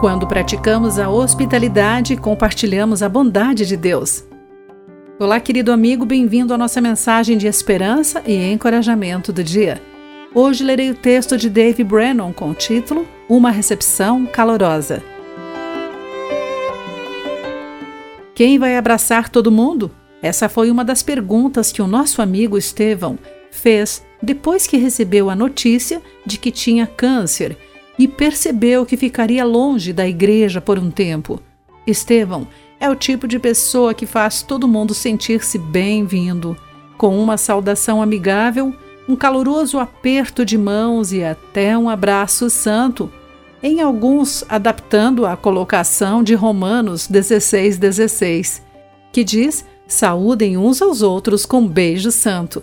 Quando praticamos a hospitalidade, compartilhamos a bondade de Deus. Olá, querido amigo, bem-vindo à nossa mensagem de esperança e encorajamento do dia. Hoje lerei o texto de Dave Brennan com o título Uma Recepção Calorosa. Quem vai abraçar todo mundo? Essa foi uma das perguntas que o nosso amigo Estevão fez depois que recebeu a notícia de que tinha câncer e percebeu que ficaria longe da igreja por um tempo. Estevão é o tipo de pessoa que faz todo mundo sentir-se bem-vindo, com uma saudação amigável, um caloroso aperto de mãos e até um abraço santo, em alguns adaptando a colocação de Romanos 16,16, 16, que diz: saúdem uns aos outros com beijo santo.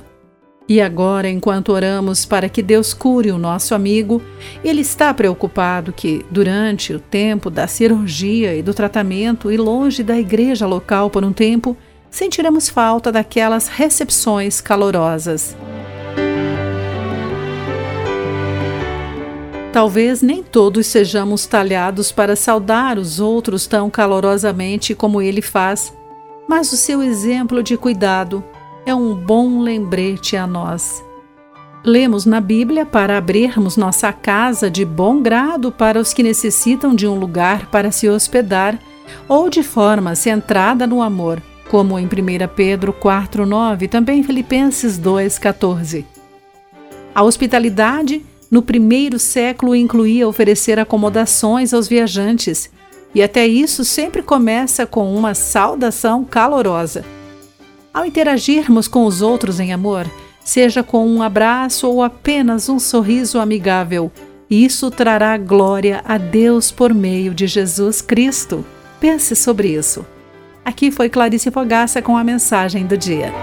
E agora, enquanto oramos para que Deus cure o nosso amigo, ele está preocupado que, durante o tempo da cirurgia e do tratamento e longe da igreja local por um tempo, sentiremos falta daquelas recepções calorosas. Talvez nem todos sejamos talhados para saudar os outros tão calorosamente como ele faz, mas o seu exemplo de cuidado, é um bom lembrete a nós. Lemos na Bíblia para abrirmos nossa casa de bom grado para os que necessitam de um lugar para se hospedar ou de forma centrada no amor, como em 1 Pedro 4:9, e também Filipenses 2:14. A hospitalidade no primeiro século incluía oferecer acomodações aos viajantes, e até isso sempre começa com uma saudação calorosa. Ao interagirmos com os outros em amor, seja com um abraço ou apenas um sorriso amigável, isso trará glória a Deus por meio de Jesus Cristo. Pense sobre isso. Aqui foi Clarice Fogaça com a mensagem do dia.